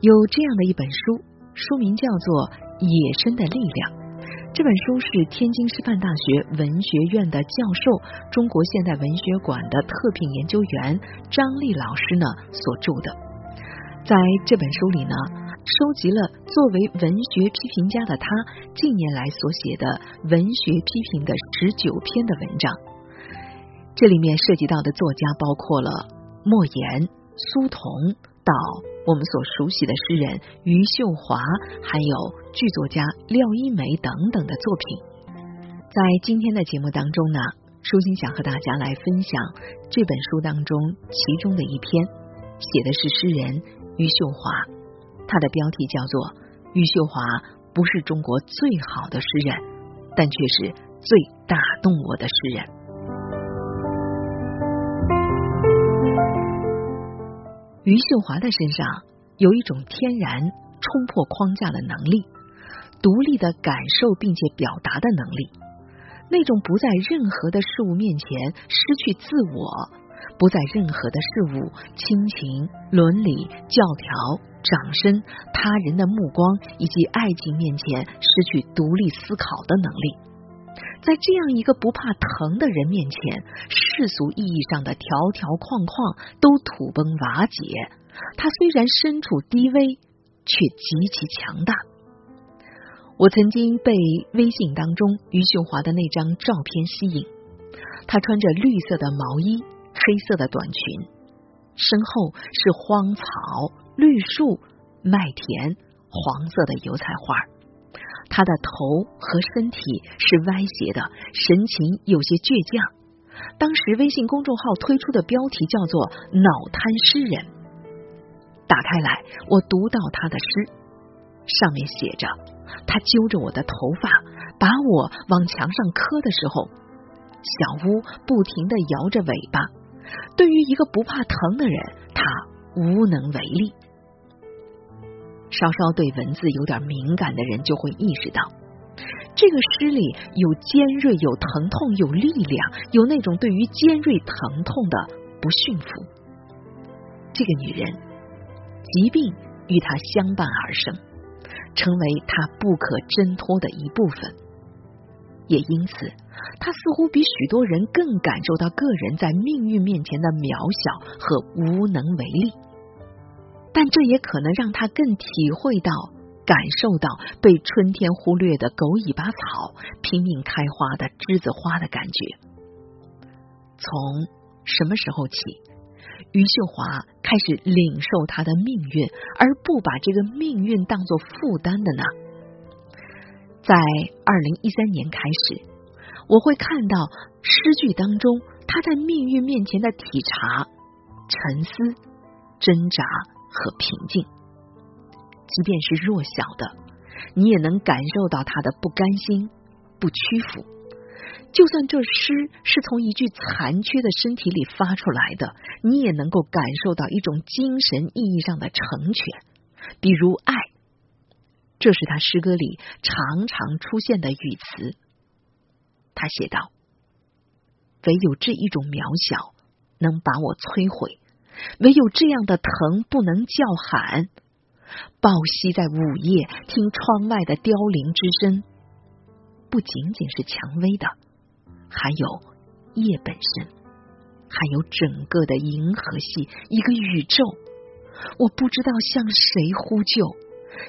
有这样的一本书，书名叫做《野生的力量》。这本书是天津师范大学文学院的教授、中国现代文学馆的特聘研究员张丽老师呢所著的。在这本书里呢，收集了作为文学批评家的他近年来所写的文学批评的十九篇的文章。这里面涉及到的作家包括了莫言、苏童到我们所熟悉的诗人余秀华，还有剧作家廖一梅等等的作品。在今天的节目当中呢，舒心想和大家来分享这本书当中其中的一篇，写的是诗人余秀华，他的标题叫做《余秀华不是中国最好的诗人，但却是最打动我的诗人》。余秀华的身上有一种天然冲破框架的能力，独立的感受并且表达的能力，那种不在任何的事物面前失去自我，不在任何的事物、亲情、伦理、教条、掌声、他人的目光以及爱情面前失去独立思考的能力。在这样一个不怕疼的人面前，世俗意义上的条条框框都土崩瓦解。他虽然身处低微，却极其强大。我曾经被微信当中余秀华的那张照片吸引，她穿着绿色的毛衣，黑色的短裙，身后是荒草、绿树、麦田，黄色的油菜花。他的头和身体是歪斜的，神情有些倔强。当时微信公众号推出的标题叫做“脑瘫诗人”。打开来，我读到他的诗，上面写着：“他揪着我的头发，把我往墙上磕的时候，小屋不停的摇着尾巴。对于一个不怕疼的人，他无能为力。”稍稍对文字有点敏感的人就会意识到，这个诗里有尖锐、有疼痛、有力量，有那种对于尖锐疼痛的不驯服。这个女人，疾病与她相伴而生，成为她不可挣脱的一部分。也因此，她似乎比许多人更感受到个人在命运面前的渺小和无能为力。但这也可能让他更体会到、感受到被春天忽略的狗尾巴草拼命开花的栀子花的感觉。从什么时候起，余秀华开始领受他的命运，而不把这个命运当作负担的呢？在二零一三年开始，我会看到诗句当中他在命运面前的体察、沉思、挣扎。和平静，即便是弱小的，你也能感受到他的不甘心、不屈服。就算这诗是从一具残缺的身体里发出来的，你也能够感受到一种精神意义上的成全。比如爱，这是他诗歌里常常出现的语词。他写道：“唯有这一种渺小，能把我摧毁。”唯有这样的疼不能叫喊，抱膝在午夜听窗外的凋零之声，不仅仅是蔷薇的，还有夜本身，还有整个的银河系，一个宇宙。我不知道向谁呼救，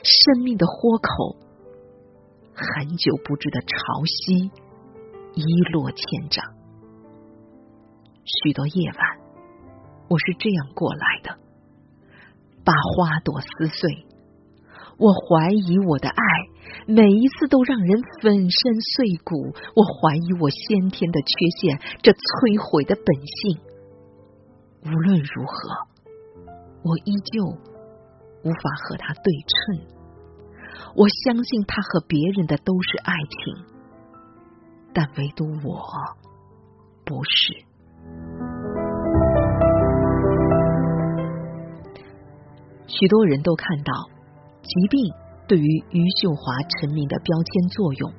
生命的豁口，很久不知的潮汐，一落千丈，许多夜晚。我是这样过来的，把花朵撕碎。我怀疑我的爱，每一次都让人粉身碎骨。我怀疑我先天的缺陷，这摧毁的本性。无论如何，我依旧无法和他对称。我相信他和别人的都是爱情，但唯独我不是。许多人都看到疾病对于余秀华成名的标签作用，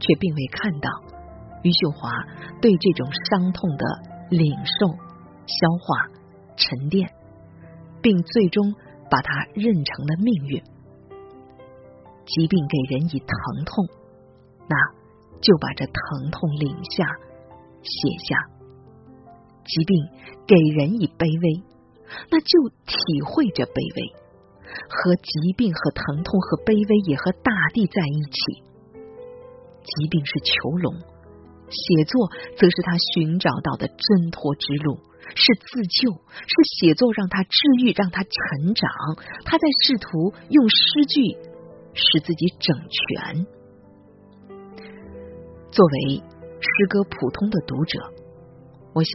却并未看到余秀华对这种伤痛的领受、消化、沉淀，并最终把它认成了命运。疾病给人以疼痛，那就把这疼痛领下写下；疾病给人以卑微，那就体会着卑微。和疾病和疼痛和卑微也和大地在一起。疾病是囚笼，写作则是他寻找到的挣脱之路，是自救，是写作让他治愈，让他成长。他在试图用诗句使自己整全。作为诗歌普通的读者，我想，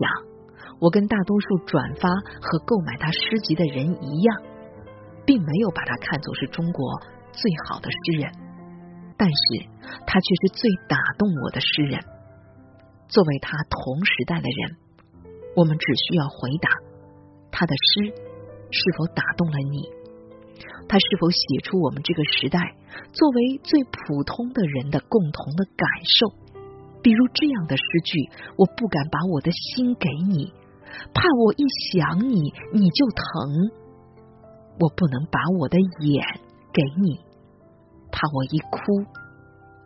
我跟大多数转发和购买他诗集的人一样。并没有把他看作是中国最好的诗人，但是他却是最打动我的诗人。作为他同时代的人，我们只需要回答他的诗是否打动了你，他是否写出我们这个时代作为最普通的人的共同的感受。比如这样的诗句：“我不敢把我的心给你，怕我一想你你就疼。”我不能把我的眼给你，怕我一哭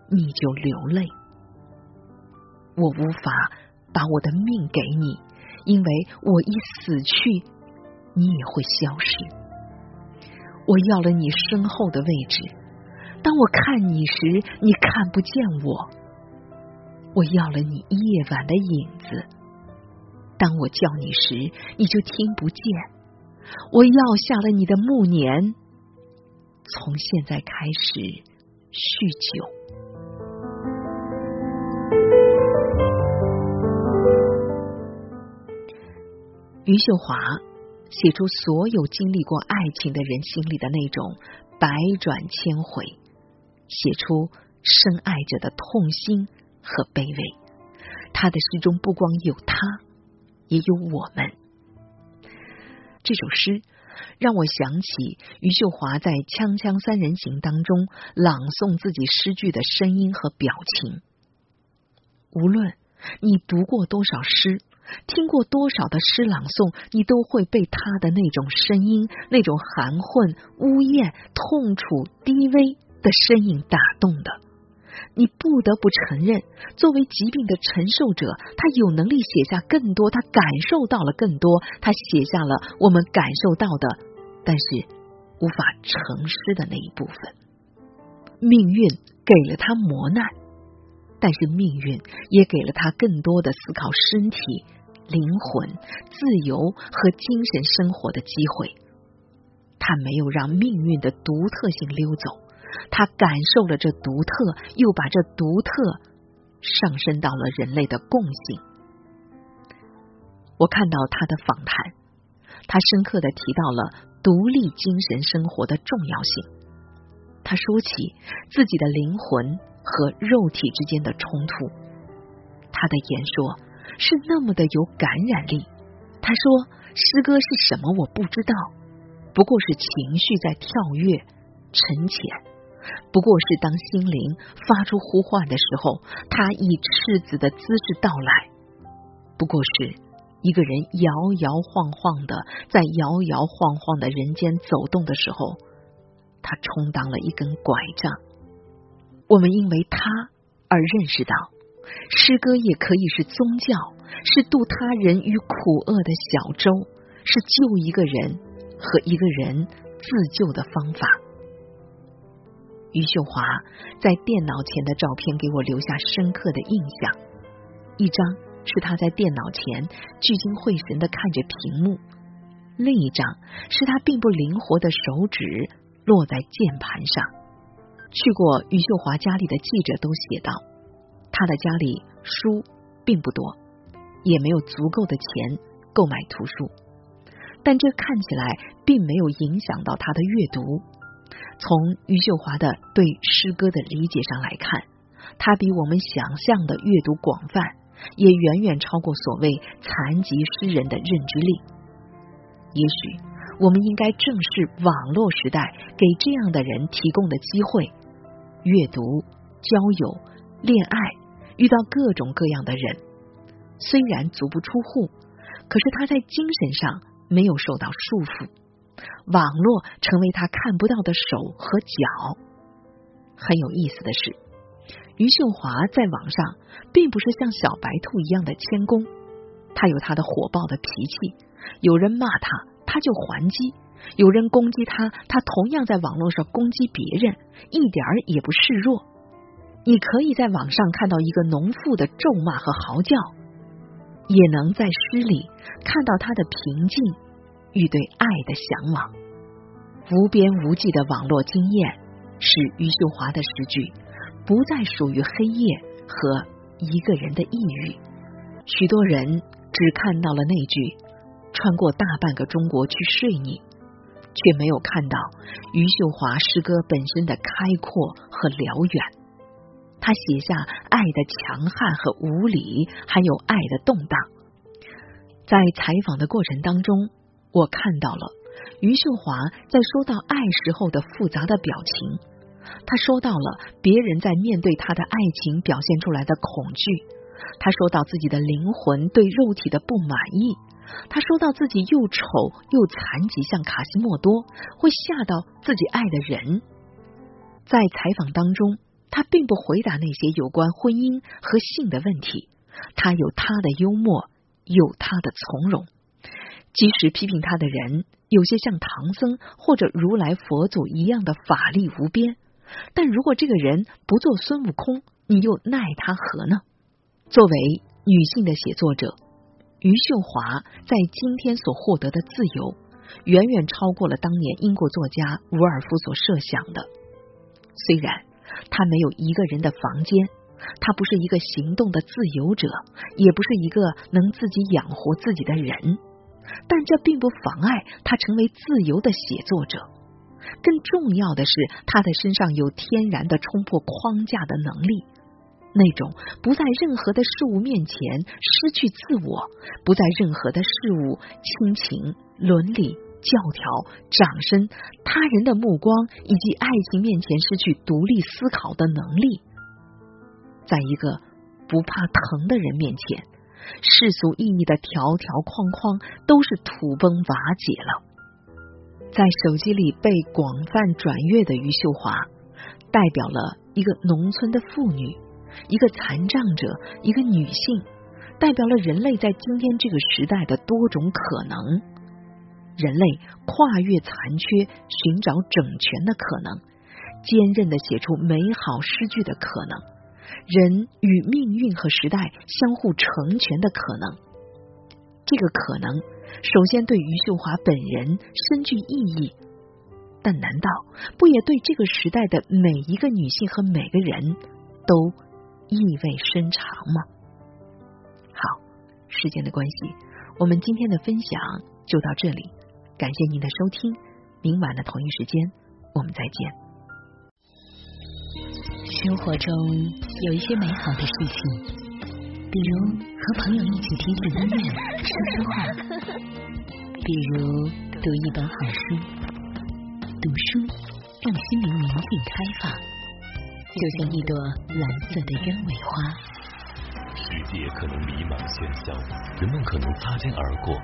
你就流泪。我无法把我的命给你，因为我一死去，你也会消失。我要了你身后的位置，当我看你时，你看不见我。我要了你夜晚的影子，当我叫你时，你就听不见。我要下了你的暮年，从现在开始酗酒。余秀华写出所有经历过爱情的人心里的那种百转千回，写出深爱者的痛心和卑微。他的诗中不光有他，也有我们。这首诗让我想起余秀华在《锵锵三人行》当中朗诵自己诗句的声音和表情。无论你读过多少诗，听过多少的诗朗诵，你都会被他的那种声音、那种含混、呜咽、痛楚、低微的声音打动的。你不得不承认，作为疾病的承受者，他有能力写下更多，他感受到了更多，他写下了我们感受到的，但是无法成诗的那一部分。命运给了他磨难，但是命运也给了他更多的思考身体、灵魂、自由和精神生活的机会。他没有让命运的独特性溜走。他感受了这独特，又把这独特上升到了人类的共性。我看到他的访谈，他深刻的提到了独立精神生活的重要性。他说起自己的灵魂和肉体之间的冲突，他的言说是那么的有感染力。他说：“诗歌是什么？我不知道，不过是情绪在跳跃、沉潜。”不过是当心灵发出呼唤的时候，他以赤子的姿势到来；不过是一个人摇摇晃晃的在摇摇晃晃的人间走动的时候，他充当了一根拐杖。我们因为他而认识到，诗歌也可以是宗教，是渡他人于苦厄的小舟，是救一个人和一个人自救的方法。余秀华在电脑前的照片给我留下深刻的印象。一张是他在电脑前聚精会神的看着屏幕，另一张是他并不灵活的手指落在键盘上。去过余秀华家里的记者都写道，他的家里书并不多，也没有足够的钱购买图书，但这看起来并没有影响到他的阅读。从余秀华的对诗歌的理解上来看，他比我们想象的阅读广泛，也远远超过所谓残疾诗人的认知力。也许我们应该正视网络时代给这样的人提供的机会：阅读、交友、恋爱，遇到各种各样的人。虽然足不出户，可是他在精神上没有受到束缚。网络成为他看不到的手和脚。很有意思的是，余秀华在网上并不是像小白兔一样的谦恭，他有他的火爆的脾气，有人骂他，他就还击；有人攻击他，他同样在网络上攻击别人，一点儿也不示弱。你可以在网上看到一个农妇的咒骂和嚎叫，也能在诗里看到他的平静与对爱的向往。无边无际的网络经验，使余秀华的诗句不再属于黑夜和一个人的抑郁。许多人只看到了那句“穿过大半个中国去睡你”，却没有看到余秀华诗歌本身的开阔和辽远。他写下爱的强悍和无理，还有爱的动荡。在采访的过程当中，我看到了余秀华在说到爱时候的复杂的表情。他说到了别人在面对他的爱情表现出来的恐惧。他说到自己的灵魂对肉体的不满意。他说到自己又丑又残疾，像卡西莫多，会吓到自己爱的人。在采访当中。他并不回答那些有关婚姻和性的问题，他有他的幽默，有他的从容。即使批评他的人有些像唐僧或者如来佛祖一样的法力无边，但如果这个人不做孙悟空，你又奈他何呢？作为女性的写作者，余秀华在今天所获得的自由，远远超过了当年英国作家伍尔夫所设想的。虽然。他没有一个人的房间，他不是一个行动的自由者，也不是一个能自己养活自己的人，但这并不妨碍他成为自由的写作者。更重要的是，他的身上有天然的冲破框架的能力，那种不在任何的事物面前失去自我，不在任何的事物、亲情、伦理。教条、掌声、他人的目光以及爱情面前失去独立思考的能力，在一个不怕疼的人面前，世俗意义的条条框框都是土崩瓦解了。在手机里被广泛转阅的余秀华，代表了一个农村的妇女，一个残障者，一个女性，代表了人类在今天这个时代的多种可能。人类跨越残缺，寻找整全的可能；坚韧的写出美好诗句的可能；人与命运和时代相互成全的可能。这个可能，首先对余秀华本人深具意义，但难道不也对这个时代的每一个女性和每个人都意味深长吗？好，时间的关系，我们今天的分享就到这里。感谢您的收听，明晚的同一时间我们再见。生活中有一些美好的事情，比如和朋友一起听听音乐、说说话；比如读一本好书。读书让心灵宁静开放，就像一朵蓝色的鸢尾花。世界可能迷茫喧嚣，人们可能擦肩而过。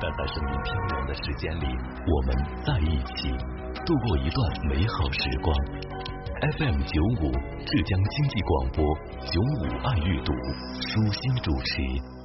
但在生命飘扬的时间里，我们在一起度过一段美好时光。FM 九五，浙江经济广播，九五爱阅读，舒心主持。